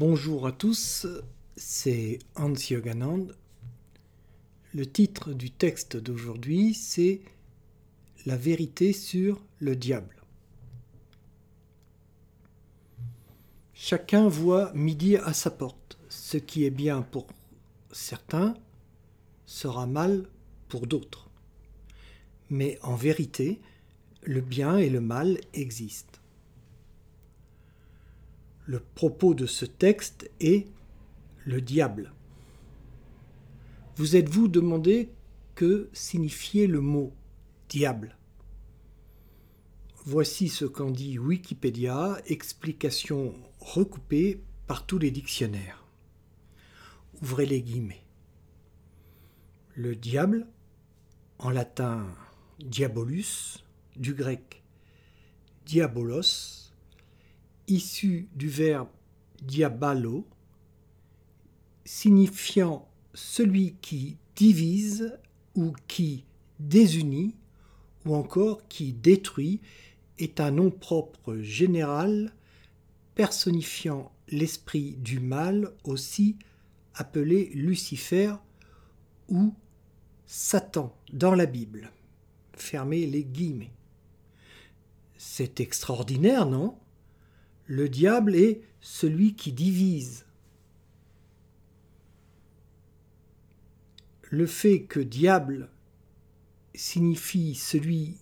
Bonjour à tous, c'est Hans Yoganand. Le titre du texte d'aujourd'hui, c'est La vérité sur le diable. Chacun voit midi à sa porte. Ce qui est bien pour certains sera mal pour d'autres. Mais en vérité, le bien et le mal existent. Le propos de ce texte est le diable. Vous êtes-vous demandé que signifiait le mot diable? Voici ce qu'en dit Wikipédia, explication recoupée par tous les dictionnaires. Ouvrez les guillemets. Le diable, en latin diabolus, du grec diabolos, issu du verbe diabalo, signifiant celui qui divise ou qui désunit ou encore qui détruit, est un nom propre général personnifiant l'esprit du mal aussi appelé Lucifer ou Satan dans la Bible. Fermez les guillemets. C'est extraordinaire, non? Le diable est celui qui divise. Le fait que diable signifie celui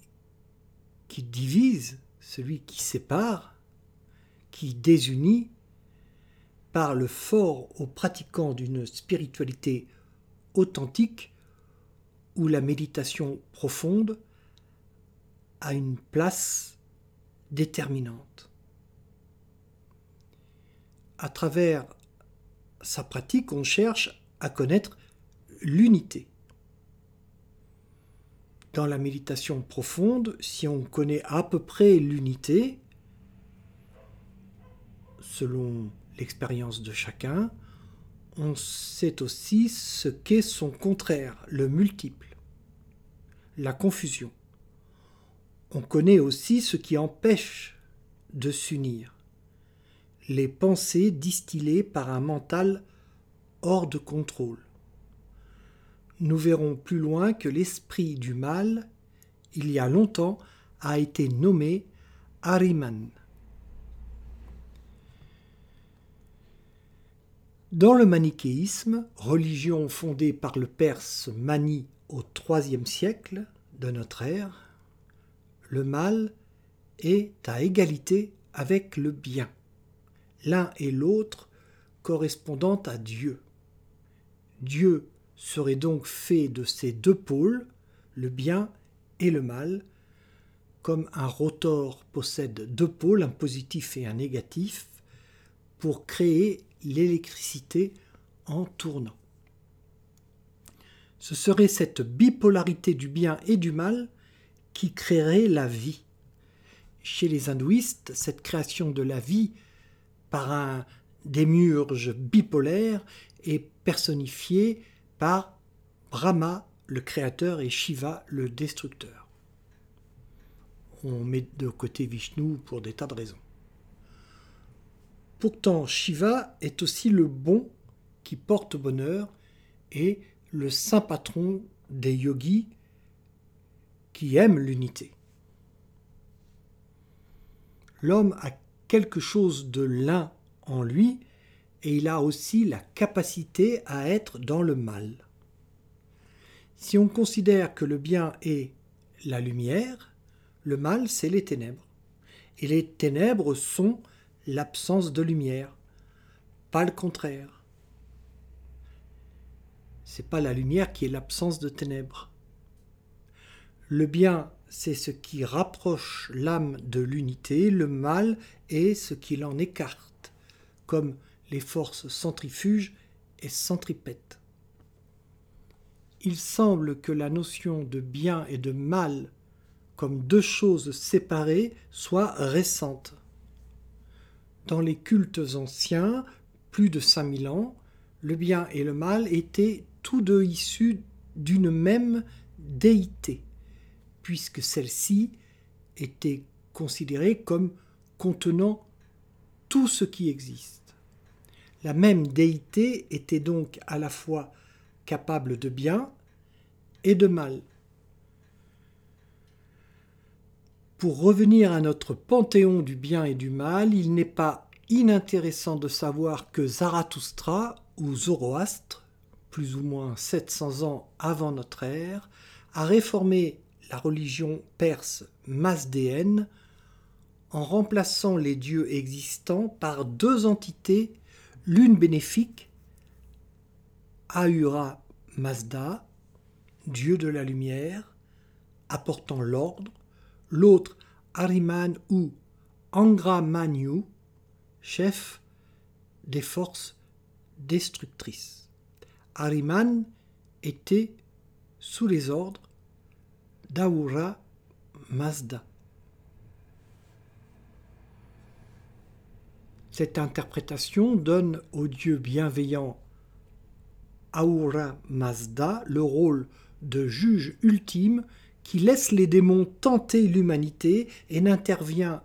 qui divise, celui qui sépare, qui désunit, parle fort aux pratiquants d'une spiritualité authentique où la méditation profonde a une place déterminante à travers sa pratique, on cherche à connaître l'unité. Dans la méditation profonde, si on connaît à peu près l'unité, selon l'expérience de chacun, on sait aussi ce qu'est son contraire, le multiple, la confusion. On connaît aussi ce qui empêche de s'unir les pensées distillées par un mental hors de contrôle. Nous verrons plus loin que l'esprit du mal, il y a longtemps, a été nommé Ariman. Dans le manichéisme, religion fondée par le Perse Mani au IIIe siècle de notre ère, le mal est à égalité avec le bien l'un et l'autre correspondant à Dieu. Dieu serait donc fait de ces deux pôles, le bien et le mal, comme un rotor possède deux pôles, un positif et un négatif, pour créer l'électricité en tournant. Ce serait cette bipolarité du bien et du mal qui créerait la vie. Chez les hindouistes, cette création de la vie par un démiurge bipolaire et personnifié par Brahma, le créateur, et Shiva, le destructeur. On met de côté Vishnu pour des tas de raisons. Pourtant, Shiva est aussi le bon qui porte bonheur et le saint patron des yogis qui aiment l'unité. L'homme a quelque chose de l'un en lui et il a aussi la capacité à être dans le mal. Si on considère que le bien est la lumière, le mal c'est les ténèbres. Et les ténèbres sont l'absence de lumière, pas le contraire. C'est pas la lumière qui est l'absence de ténèbres. Le bien c'est ce qui rapproche l'âme de l'unité, le mal est ce qui l'en écarte, comme les forces centrifuges et centripètes. Il semble que la notion de bien et de mal comme deux choses séparées soit récente. Dans les cultes anciens, plus de 5000 ans, le bien et le mal étaient tous deux issus d'une même déité puisque celle-ci était considérée comme contenant tout ce qui existe. La même déité était donc à la fois capable de bien et de mal. Pour revenir à notre panthéon du bien et du mal, il n'est pas inintéressant de savoir que Zarathustra ou Zoroastre, plus ou moins 700 ans avant notre ère, a réformé la religion perse masdéenne en remplaçant les dieux existants par deux entités, l'une bénéfique, Ahura Mazda, dieu de la lumière, apportant l'ordre, l'autre Ariman ou Angra Manyu, chef des forces destructrices. Ariman était sous les ordres d'Ahura Mazda. Cette interprétation donne au Dieu bienveillant Ahura Mazda le rôle de juge ultime qui laisse les démons tenter l'humanité et n'intervient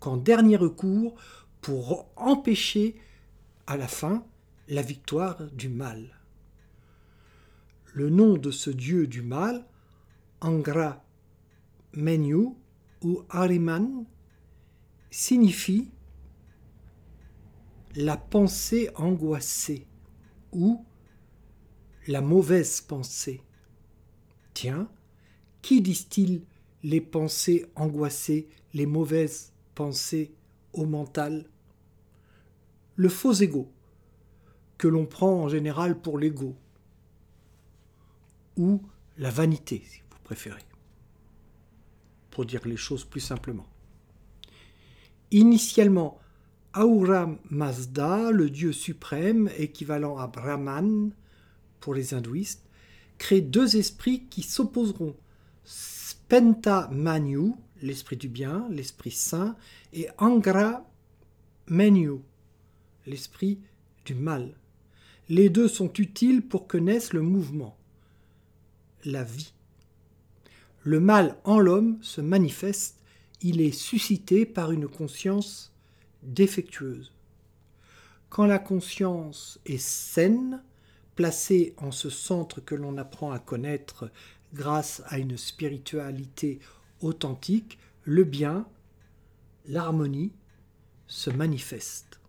qu'en dernier recours pour empêcher à la fin la victoire du mal. Le nom de ce dieu du mal, Angra Menu ou Ariman, signifie la pensée angoissée ou la mauvaise pensée. Tiens, qui disent-ils les pensées angoissées, les mauvaises pensées au mental? Le faux ego, que l'on prend en général pour l'ego, ou la vanité, pour dire les choses plus simplement. Initialement, Ahura Mazda, le dieu suprême, équivalent à Brahman pour les hindouistes, crée deux esprits qui s'opposeront. Spenta Manu, l'esprit du bien, l'esprit saint, et Angra Menu, l'esprit du mal. Les deux sont utiles pour que naisse le mouvement, la vie. Le mal en l'homme se manifeste, il est suscité par une conscience défectueuse. Quand la conscience est saine, placée en ce centre que l'on apprend à connaître grâce à une spiritualité authentique, le bien, l'harmonie se manifeste.